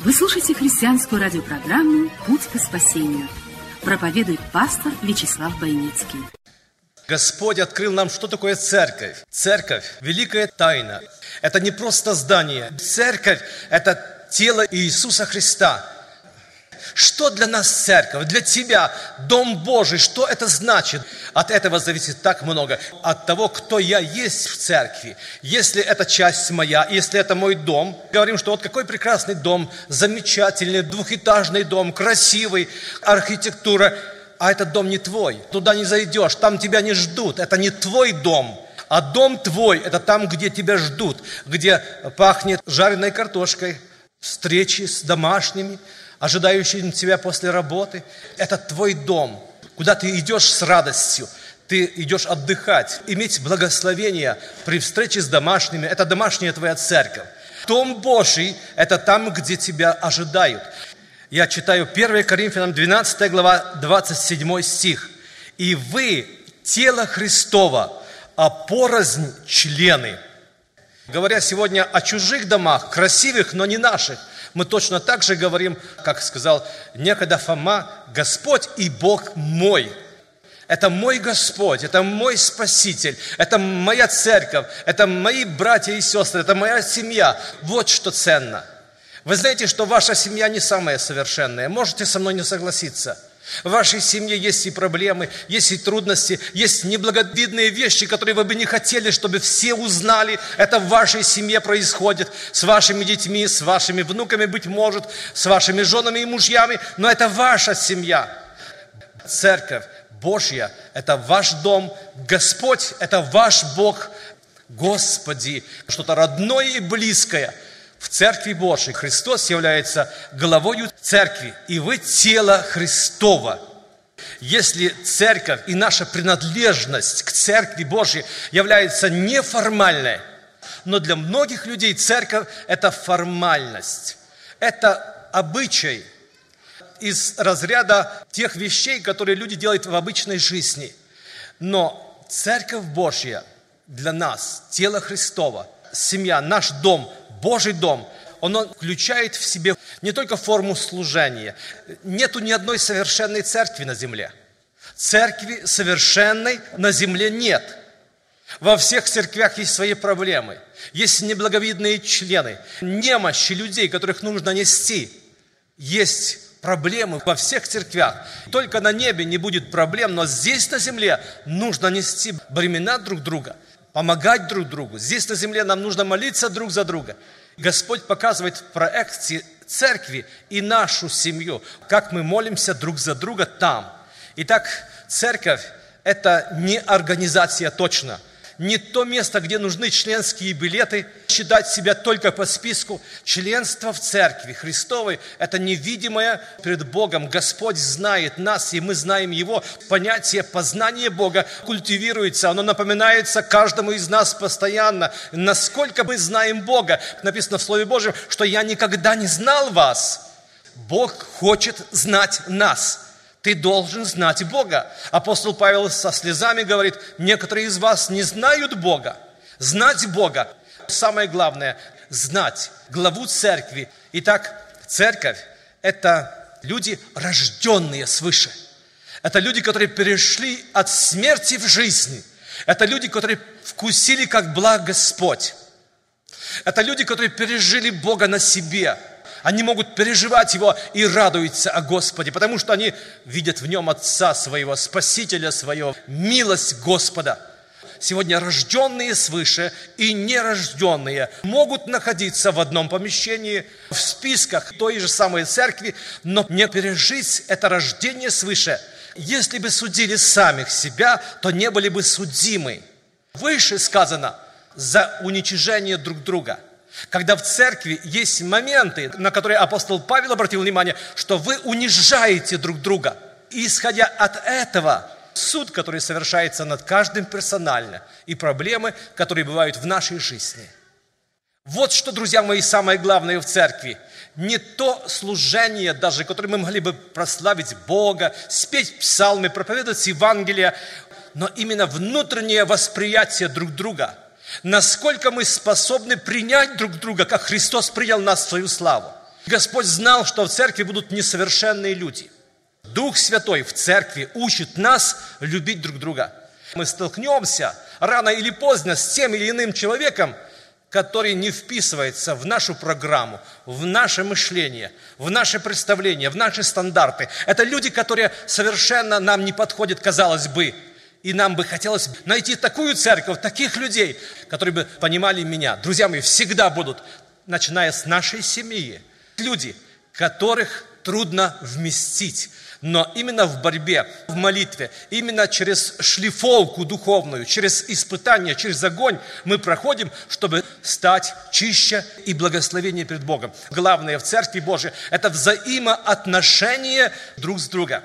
Вы слушаете христианскую радиопрограмму «Путь к спасению». Проповедует пастор Вячеслав Бойницкий. Господь открыл нам, что такое церковь. Церковь – великая тайна. Это не просто здание. Церковь – это тело Иисуса Христа – что для нас церковь, для тебя, Дом Божий, что это значит? От этого зависит так много. От того, кто я есть в церкви. Если это часть моя, если это мой дом, говорим, что вот какой прекрасный дом, замечательный, двухэтажный дом, красивый, архитектура, а этот дом не твой. Туда не зайдешь, там тебя не ждут, это не твой дом. А дом твой – это там, где тебя ждут, где пахнет жареной картошкой, встречи с домашними, ожидающими тебя после работы. Это твой дом, куда ты идешь с радостью. Ты идешь отдыхать, иметь благословение при встрече с домашними. Это домашняя твоя церковь. Дом Божий – это там, где тебя ожидают. Я читаю 1 Коринфянам 12 глава, 27 стих. «И вы – тело Христова, а порознь – члены». Говоря сегодня о чужих домах, красивых, но не наших – мы точно так же говорим, как сказал некогда Фома, Господь и Бог мой. Это мой Господь, это мой Спаситель, это моя церковь, это мои братья и сестры, это моя семья. Вот что ценно. Вы знаете, что ваша семья не самая совершенная. Можете со мной не согласиться – в вашей семье есть и проблемы, есть и трудности, есть неблаговидные вещи, которые вы бы не хотели, чтобы все узнали. Это в вашей семье происходит, с вашими детьми, с вашими внуками, быть может, с вашими женами и мужьями, но это ваша семья. Церковь Божья – это ваш дом, Господь – это ваш Бог, Господи, что-то родное и близкое – в Церкви Божьей Христос является главою Церкви, и вы тело Христова. Если Церковь и наша принадлежность к Церкви Божьей является неформальной, но для многих людей Церковь – это формальность, это обычай из разряда тех вещей, которые люди делают в обычной жизни. Но Церковь Божья для нас, тело Христова, семья, наш дом – Божий дом, он включает в себе не только форму служения. Нету ни одной совершенной церкви на земле. Церкви совершенной на земле нет. Во всех церквях есть свои проблемы. Есть неблаговидные члены, немощи людей, которых нужно нести. Есть проблемы во всех церквях. Только на небе не будет проблем, но здесь на земле нужно нести бремена друг друга – помогать друг другу. Здесь на земле нам нужно молиться друг за друга. Господь показывает в проекции церкви и нашу семью, как мы молимся друг за друга там. Итак, церковь – это не организация точно – не то место, где нужны членские билеты, считать себя только по списку. Членство в Церкви Христовой – это невидимое перед Богом. Господь знает нас, и мы знаем Его. Понятие познания Бога культивируется, оно напоминается каждому из нас постоянно. Насколько мы знаем Бога. Написано в Слове Божьем, что я никогда не знал вас. Бог хочет знать нас – ты должен знать Бога. Апостол Павел со слезами говорит, некоторые из вас не знают Бога. Знать Бога. Самое главное – знать главу церкви. Итак, церковь – это люди, рожденные свыше. Это люди, которые перешли от смерти в жизнь. Это люди, которые вкусили, как благ Господь. Это люди, которые пережили Бога на себе – они могут переживать Его и радуются о Господе, потому что они видят в Нем Отца своего, Спасителя своего, милость Господа. Сегодня рожденные свыше и нерожденные могут находиться в одном помещении, в списках той же самой церкви, но не пережить это рождение свыше. Если бы судили самих себя, то не были бы судимы. Выше сказано за уничижение друг друга – Когда в церкви есть моменты, на которые апостол Павел обратил внимание, что вы унижаете друг друга. И исходя от этого, суд, который совершается над каждым персонально, и проблемы, которые бывают в нашей жизни. Вот что, друзья мои, самое главное в церкви. Не то служение даже, которое мы могли бы прославить Бога, спеть псалмы, проповедовать Евангелие, но именно внутреннее восприятие друг друга. Насколько мы способны принять друг друга, как Христос принял нас в свою славу. Господь знал, что в церкви будут несовершенные люди – Дух Святой в церкви учит нас любить друг друга. Мы столкнемся рано или поздно с тем или иным человеком, который не вписывается в нашу программу, в наше мышление, в наше представление, в наши стандарты. Это люди, которые совершенно нам не подходят, казалось бы. И нам бы хотелось найти такую церковь, таких людей, которые бы понимали меня. Друзья мои, всегда будут, начиная с нашей семьи, люди, которых трудно вместить но именно в борьбе, в молитве, именно через шлифовку духовную, через испытание, через огонь мы проходим, чтобы стать чище и благословение перед Богом. Главное в Церкви Божией – это взаимоотношения друг с другом.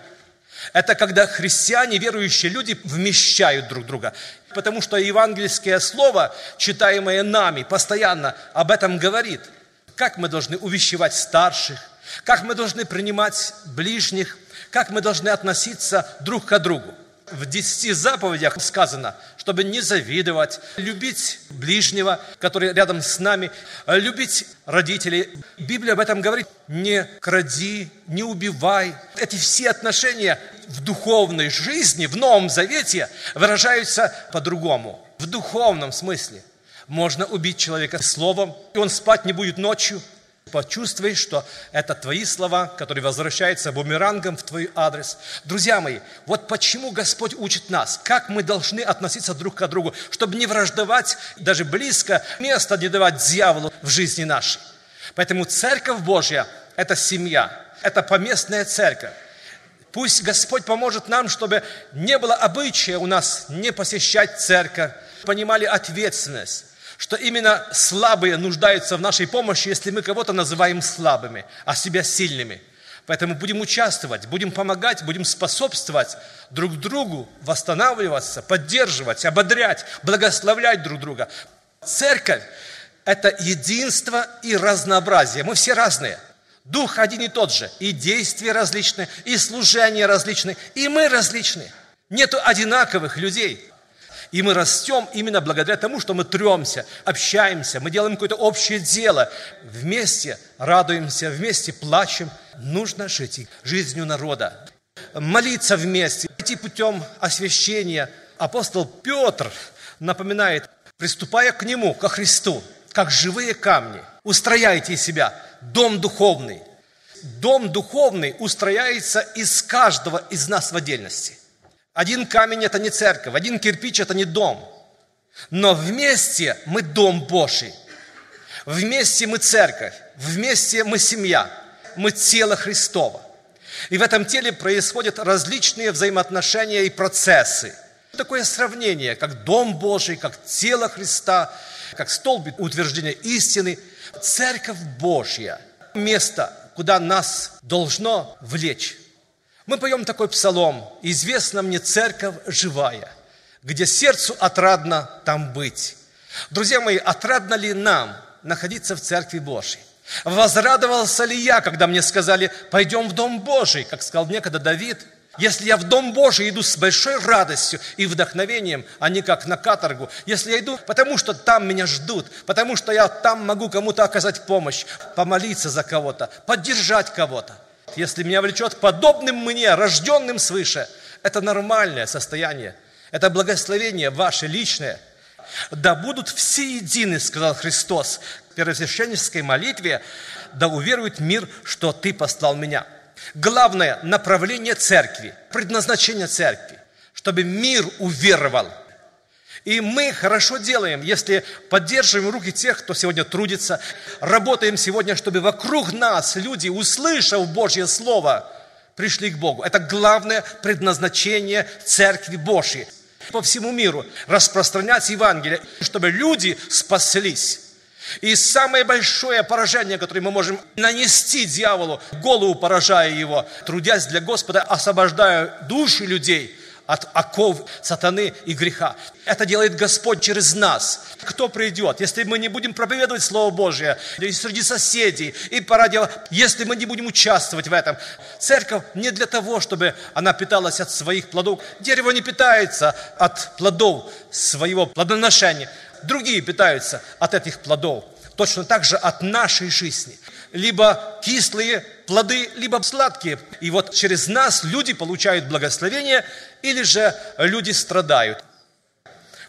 Это когда христиане, верующие люди вмещают друг друга. Потому что евангельское слово, читаемое нами, постоянно об этом говорит. Как мы должны увещевать старших, как мы должны принимать ближних, как мы должны относиться друг к другу. В десяти заповедях сказано, чтобы не завидовать, любить ближнего, который рядом с нами, любить родителей. Библия об этом говорит, не кради, не убивай. Эти все отношения в духовной жизни, в Новом Завете выражаются по-другому, в духовном смысле. Можно убить человека словом, и он спать не будет ночью – почувствуй, что это твои слова, которые возвращаются бумерангом в твой адрес. Друзья мои, вот почему Господь учит нас, как мы должны относиться друг к другу, чтобы не враждовать, даже близко место не давать дьяволу в жизни нашей. Поэтому Церковь Божья – это семья, это поместная церковь. Пусть Господь поможет нам, чтобы не было обычая у нас не посещать церковь, понимали ответственность что именно слабые нуждаются в нашей помощи, если мы кого-то называем слабыми, а себя сильными. Поэтому будем участвовать, будем помогать, будем способствовать друг другу, восстанавливаться, поддерживать, ободрять, благословлять друг друга. Церковь – это единство и разнообразие. Мы все разные. Дух один и тот же. И действия различные, и служения различные, и мы различные. Нету одинаковых людей. И мы растем именно благодаря тому, что мы тремся, общаемся, мы делаем какое-то общее дело. Вместе радуемся, вместе плачем. Нужно жить жизнью народа. Молиться вместе, идти путем освящения. Апостол Петр напоминает, приступая к Нему, ко Христу, как живые камни, устрояйте себя дом духовный. Дом духовный устрояется из каждого из нас в отдельности. Один камень – это не церковь, один кирпич – это не дом. Но вместе мы дом Божий. Вместе мы церковь, вместе мы семья, мы тело Христово. И в этом теле происходят различные взаимоотношения и процессы. Такое сравнение, как дом Божий, как тело Христа, как столб утверждения истины. Церковь Божья – место, куда нас должно влечь мы поем такой псалом «Известна мне церковь живая, где сердцу отрадно там быть». Друзья мои, отрадно ли нам находиться в Церкви Божьей? Возрадовался ли я, когда мне сказали, пойдем в Дом Божий, как сказал некогда Давид? Если я в Дом Божий иду с большой радостью и вдохновением, а не как на каторгу, если я иду, потому что там меня ждут, потому что я там могу кому-то оказать помощь, помолиться за кого-то, поддержать кого-то, если меня влечет подобным мне, рожденным свыше, это нормальное состояние. Это благословение ваше личное. Да будут все едины, сказал Христос в первосвященнической молитве, да уверует мир, что ты послал меня. Главное направление церкви, предназначение церкви, чтобы мир уверовал – и мы хорошо делаем, если поддерживаем руки тех, кто сегодня трудится, работаем сегодня, чтобы вокруг нас люди, услышав Божье Слово, пришли к Богу. Это главное предназначение Церкви Божьей. По всему миру распространять Евангелие, чтобы люди спаслись. И самое большое поражение, которое мы можем нанести дьяволу, голову поражая его, трудясь для Господа, освобождая души людей от оков сатаны и греха. Это делает Господь через нас. Кто придет, если мы не будем проповедовать Слово Божие и среди соседей, и по радио, если мы не будем участвовать в этом. Церковь не для того, чтобы она питалась от своих плодов. Дерево не питается от плодов своего плодоношения другие питаются от этих плодов. Точно так же от нашей жизни. Либо кислые плоды, либо сладкие. И вот через нас люди получают благословение, или же люди страдают.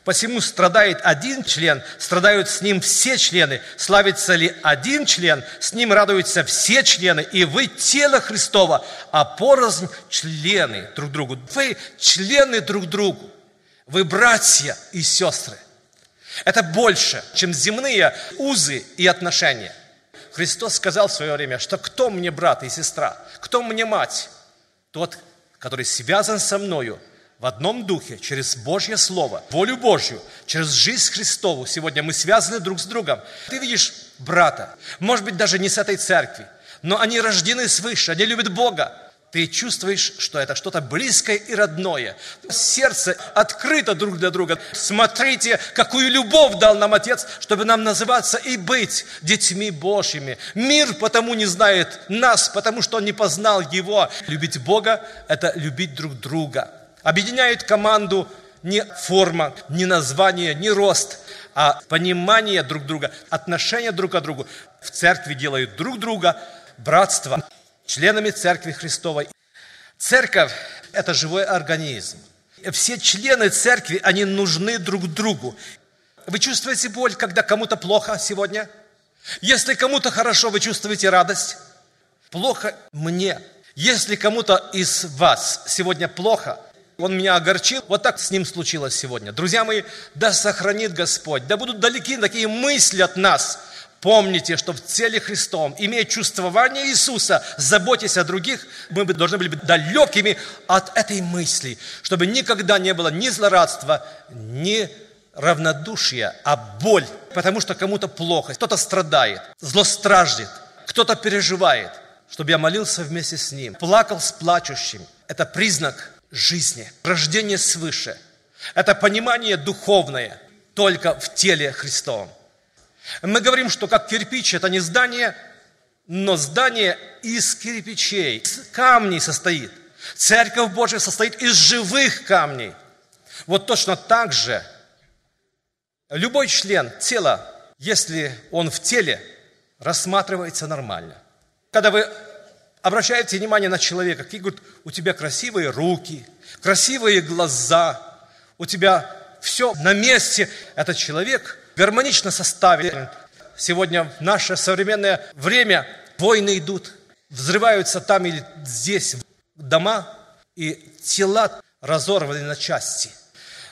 Посему страдает один член, страдают с ним все члены. Славится ли один член, с ним радуются все члены. И вы тело Христова, а порознь члены друг другу. Вы члены друг другу. Вы братья и сестры. Это больше, чем земные узы и отношения. Христос сказал в свое время, что кто мне брат и сестра, кто мне мать? Тот, который связан со мною в одном духе, через Божье Слово, волю Божью, через жизнь Христову. Сегодня мы связаны друг с другом. Ты видишь брата, может быть, даже не с этой церкви, но они рождены свыше, они любят Бога ты чувствуешь, что это что-то близкое и родное. Сердце открыто друг для друга. Смотрите, какую любовь дал нам Отец, чтобы нам называться и быть детьми Божьими. Мир потому не знает нас, потому что он не познал Его. Любить Бога – это любить друг друга. Объединяет команду не форма, не название, не рост, а понимание друг друга, отношение друг к другу. В церкви делают друг друга братство членами Церкви Христовой. Церковь – это живой организм. Все члены церкви, они нужны друг другу. Вы чувствуете боль, когда кому-то плохо сегодня? Если кому-то хорошо, вы чувствуете радость? Плохо мне. Если кому-то из вас сегодня плохо, он меня огорчил, вот так с ним случилось сегодня. Друзья мои, да сохранит Господь, да будут далеки такие мысли от нас – Помните, что в теле Христом, имея чувствование Иисуса, заботясь о других, мы должны были быть далекими от этой мысли, чтобы никогда не было ни злорадства, ни равнодушия, а боль, потому что кому-то плохо, кто-то страдает, злостраждет, кто-то переживает, чтобы я молился вместе с ним, плакал с плачущим. Это признак жизни, рождение свыше. Это понимание духовное только в теле Христовом. Мы говорим, что как кирпич это не здание, но здание из кирпичей, из камней состоит. Церковь Божья состоит из живых камней. Вот точно так же любой член тела, если он в теле, рассматривается нормально. Когда вы обращаете внимание на человека, какие говорят, у тебя красивые руки, красивые глаза, у тебя все на месте. Этот человек гармонично составлен. Сегодня в наше современное время войны идут, взрываются там или здесь дома, и тела разорваны на части.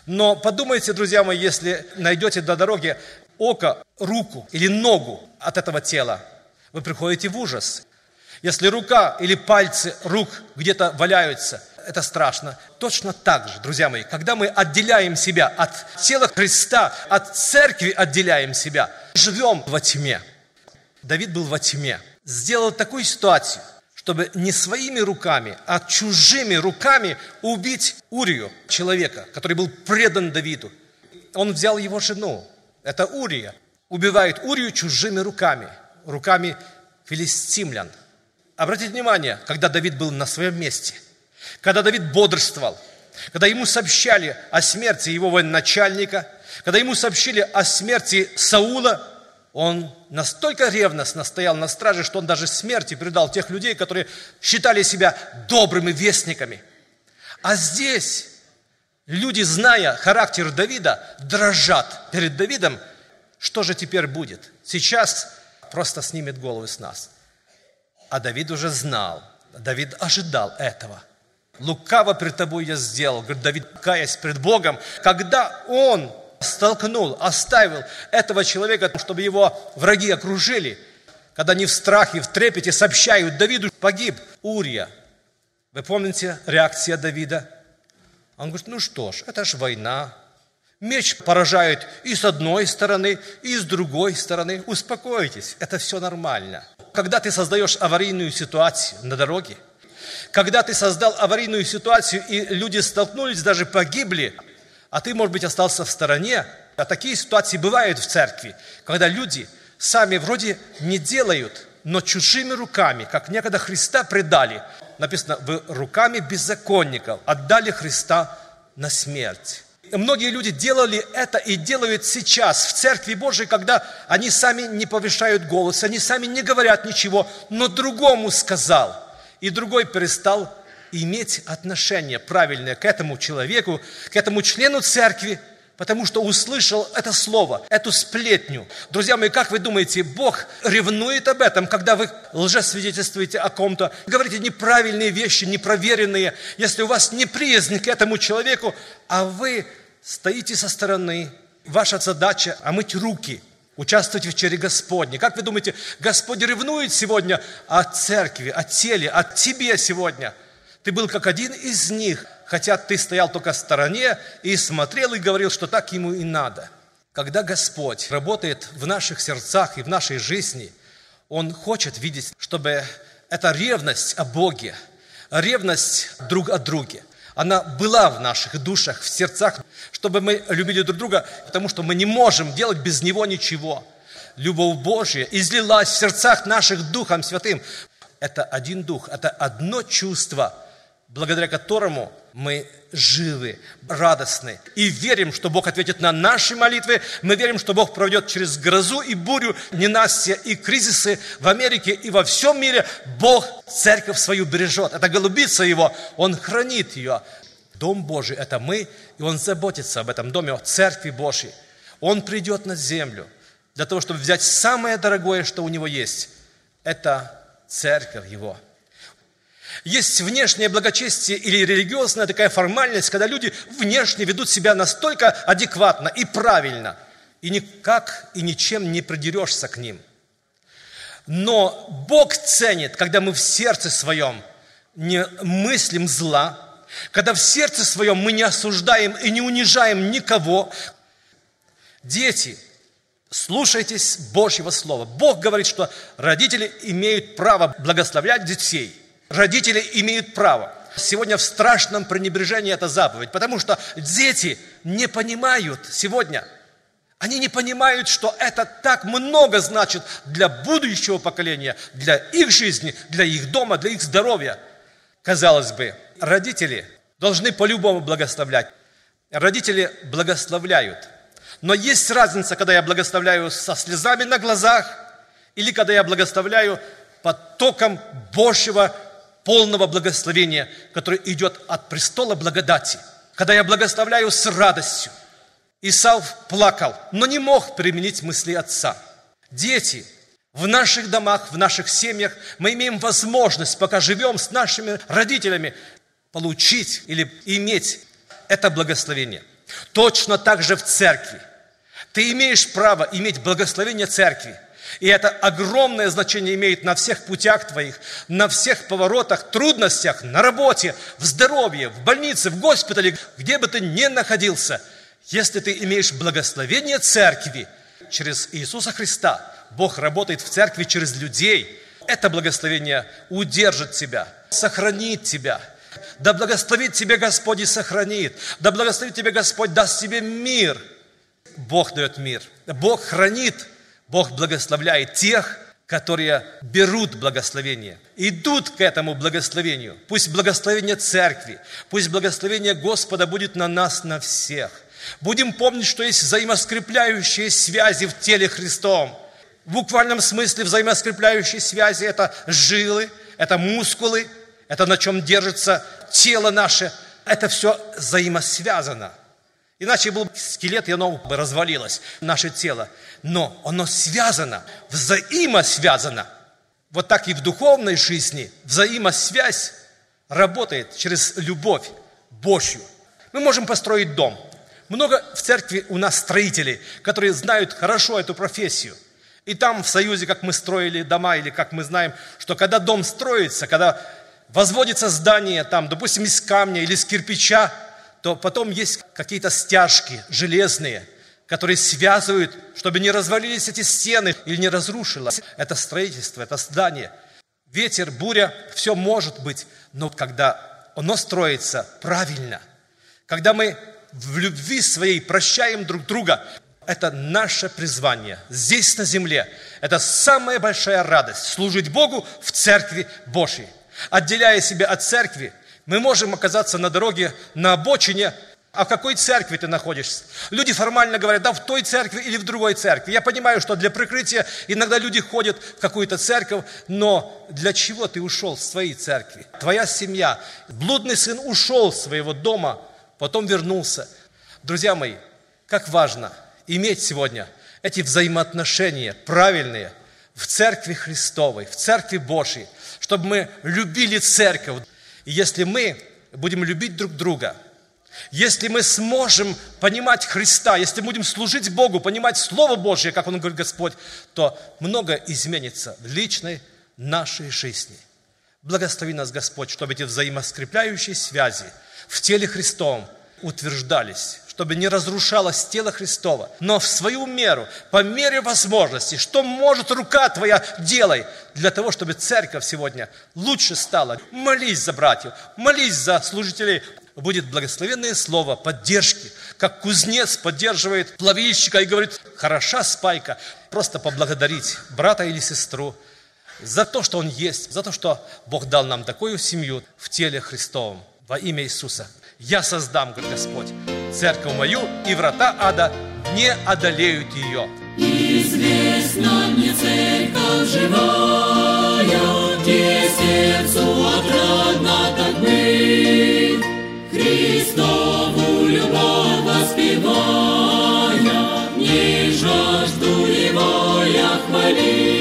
Но подумайте, друзья мои, если найдете до дороги око, руку или ногу от этого тела, вы приходите в ужас. Если рука или пальцы рук где-то валяются, это страшно. Точно так же, друзья мои, когда мы отделяем себя от тела Христа, от церкви отделяем себя, живем во тьме. Давид был во тьме. Сделал такую ситуацию, чтобы не своими руками, а чужими руками убить Урию, человека, который был предан Давиду. Он взял его жену, это Урия, убивает Урию чужими руками, руками филистимлян. Обратите внимание, когда Давид был на своем месте – когда Давид бодрствовал, когда ему сообщали о смерти его военачальника, когда ему сообщили о смерти Саула, он настолько ревностно стоял на страже, что он даже смерти предал тех людей, которые считали себя добрыми вестниками. А здесь люди, зная характер Давида, дрожат перед Давидом. Что же теперь будет? Сейчас просто снимет головы с нас. А Давид уже знал, Давид ожидал этого – лукаво пред тобой я сделал, говорит Давид, каясь пред Богом, когда он столкнул, оставил этого человека, чтобы его враги окружили, когда они в страхе, в трепете сообщают Давиду, погиб Урия. Вы помните реакция Давида? Он говорит, ну что ж, это ж война, Меч поражает и с одной стороны, и с другой стороны. Успокойтесь, это все нормально. Когда ты создаешь аварийную ситуацию на дороге, когда ты создал аварийную ситуацию, и люди столкнулись, даже погибли, а ты, может быть, остался в стороне, а такие ситуации бывают в церкви, когда люди сами вроде не делают, но чужими руками, как некогда Христа предали, написано, вы руками беззаконников отдали Христа на смерть. Многие люди делали это и делают сейчас в Церкви Божией, когда они сами не повышают голос, они сами не говорят ничего, но другому сказал, и другой перестал иметь отношение правильное к этому человеку, к этому члену церкви, потому что услышал это слово, эту сплетню. Друзья мои, как вы думаете, Бог ревнует об этом, когда вы лжесвидетельствуете о ком-то, говорите неправильные вещи, непроверенные, если у вас неприязнь к этому человеку, а вы стоите со стороны, ваша задача – омыть руки, участвовать в вечере Господней. Как вы думаете, Господь ревнует сегодня о церкви, о теле, о тебе сегодня? Ты был как один из них – хотя ты стоял только в стороне и смотрел и говорил, что так ему и надо. Когда Господь работает в наших сердцах и в нашей жизни, Он хочет видеть, чтобы эта ревность о Боге, ревность друг о друге, она была в наших душах, в сердцах, чтобы мы любили друг друга, потому что мы не можем делать без Него ничего. Любовь Божья излилась в сердцах наших Духом Святым. Это один Дух, это одно чувство – благодаря которому мы живы, радостны и верим, что Бог ответит на наши молитвы. Мы верим, что Бог проведет через грозу и бурю, ненастья и кризисы в Америке и во всем мире. Бог церковь свою бережет. Это голубица Его, Он хранит ее. Дом Божий – это мы, и Он заботится об этом доме, о церкви Божьей. Он придет на землю для того, чтобы взять самое дорогое, что у Него есть. Это церковь Его – есть внешнее благочестие или религиозная такая формальность, когда люди внешне ведут себя настолько адекватно и правильно, и никак и ничем не придерешься к ним. Но Бог ценит, когда мы в сердце своем не мыслим зла, когда в сердце своем мы не осуждаем и не унижаем никого. Дети, слушайтесь Божьего Слова. Бог говорит, что родители имеют право благословлять детей – родители имеют право. Сегодня в страшном пренебрежении эта заповедь, потому что дети не понимают сегодня, они не понимают, что это так много значит для будущего поколения, для их жизни, для их дома, для их здоровья. Казалось бы, родители должны по-любому благословлять. Родители благословляют. Но есть разница, когда я благословляю со слезами на глазах или когда я благословляю потоком Божьего полного благословения, которое идет от престола благодати. Когда я благословляю с радостью. Исав плакал, но не мог применить мысли отца. Дети, в наших домах, в наших семьях мы имеем возможность, пока живем с нашими родителями, получить или иметь это благословение. Точно так же в церкви. Ты имеешь право иметь благословение церкви – и это огромное значение имеет на всех путях твоих, на всех поворотах, трудностях, на работе, в здоровье, в больнице, в госпитале, где бы ты ни находился. Если ты имеешь благословение церкви через Иисуса Христа, Бог работает в церкви через людей, это благословение удержит тебя, сохранит тебя. Да благословит тебе Господь и сохранит. Да благословит тебе Господь, даст тебе мир. Бог дает мир. Бог хранит Бог благословляет тех, которые берут благословение, идут к этому благословению. Пусть благословение церкви, пусть благословение Господа будет на нас, на всех. Будем помнить, что есть взаимоскрепляющие связи в теле Христом. В буквальном смысле взаимоскрепляющие связи – это жилы, это мускулы, это на чем держится тело наше. Это все взаимосвязано – Иначе был скелет, и оно бы развалилось, наше тело. Но оно связано, взаимосвязано. Вот так и в духовной жизни взаимосвязь работает через любовь Божью. Мы можем построить дом. Много в церкви у нас строителей, которые знают хорошо эту профессию. И там в Союзе, как мы строили дома, или как мы знаем, что когда дом строится, когда возводится здание, там, допустим, из камня или из кирпича, то потом есть какие-то стяжки железные, которые связывают, чтобы не развалились эти стены или не разрушилось это строительство, это здание. Ветер, буря, все может быть, но когда оно строится правильно, когда мы в любви своей прощаем друг друга, это наше призвание здесь на земле. Это самая большая радость служить Богу в церкви Божьей. Отделяя себя от церкви, мы можем оказаться на дороге, на обочине, а в какой церкви ты находишься? Люди формально говорят, да, в той церкви или в другой церкви. Я понимаю, что для прикрытия иногда люди ходят в какую-то церковь, но для чего ты ушел с твоей церкви? Твоя семья, блудный сын ушел с своего дома, потом вернулся. Друзья мои, как важно иметь сегодня эти взаимоотношения правильные в церкви Христовой, в церкви Божьей, чтобы мы любили церковь. И если мы будем любить друг друга – если мы сможем понимать Христа, если будем служить Богу, понимать Слово Божье, как Он говорит Господь, то много изменится в личной нашей жизни. Благослови нас, Господь, чтобы эти взаимоскрепляющие связи в теле Христовом утверждались, чтобы не разрушалось тело Христова, но в свою меру, по мере возможности, что может рука твоя, делай, для того, чтобы церковь сегодня лучше стала. Молись за братьев, молись за служителей, будет благословенное слово поддержки, как кузнец поддерживает плавильщика и говорит, хороша спайка, просто поблагодарить брата или сестру за то, что он есть, за то, что Бог дал нам такую семью в теле Христовом во имя Иисуса. Я создам, говорит Господь, церковь мою, и врата ада не одолеют ее. Известна мне церковь живая, где сердцу отрадно так быть. Христову любовь воспевая, Не жажду его я хвалить.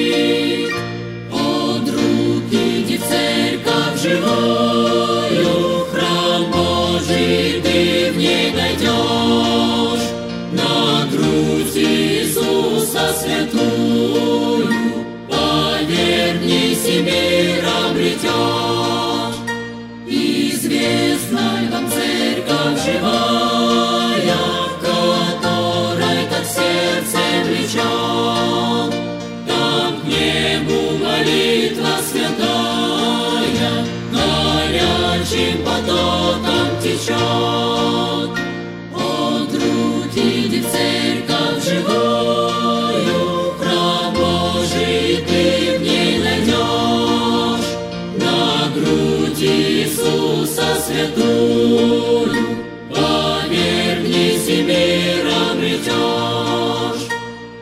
Святую, Поверь, мир обретешь.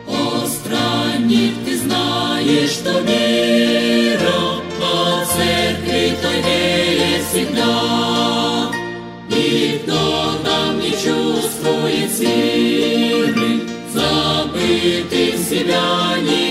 О, странник, ты знаешь, что мира по церкви той веет всегда. И кто там не чувствует силы, забытый себя никогда.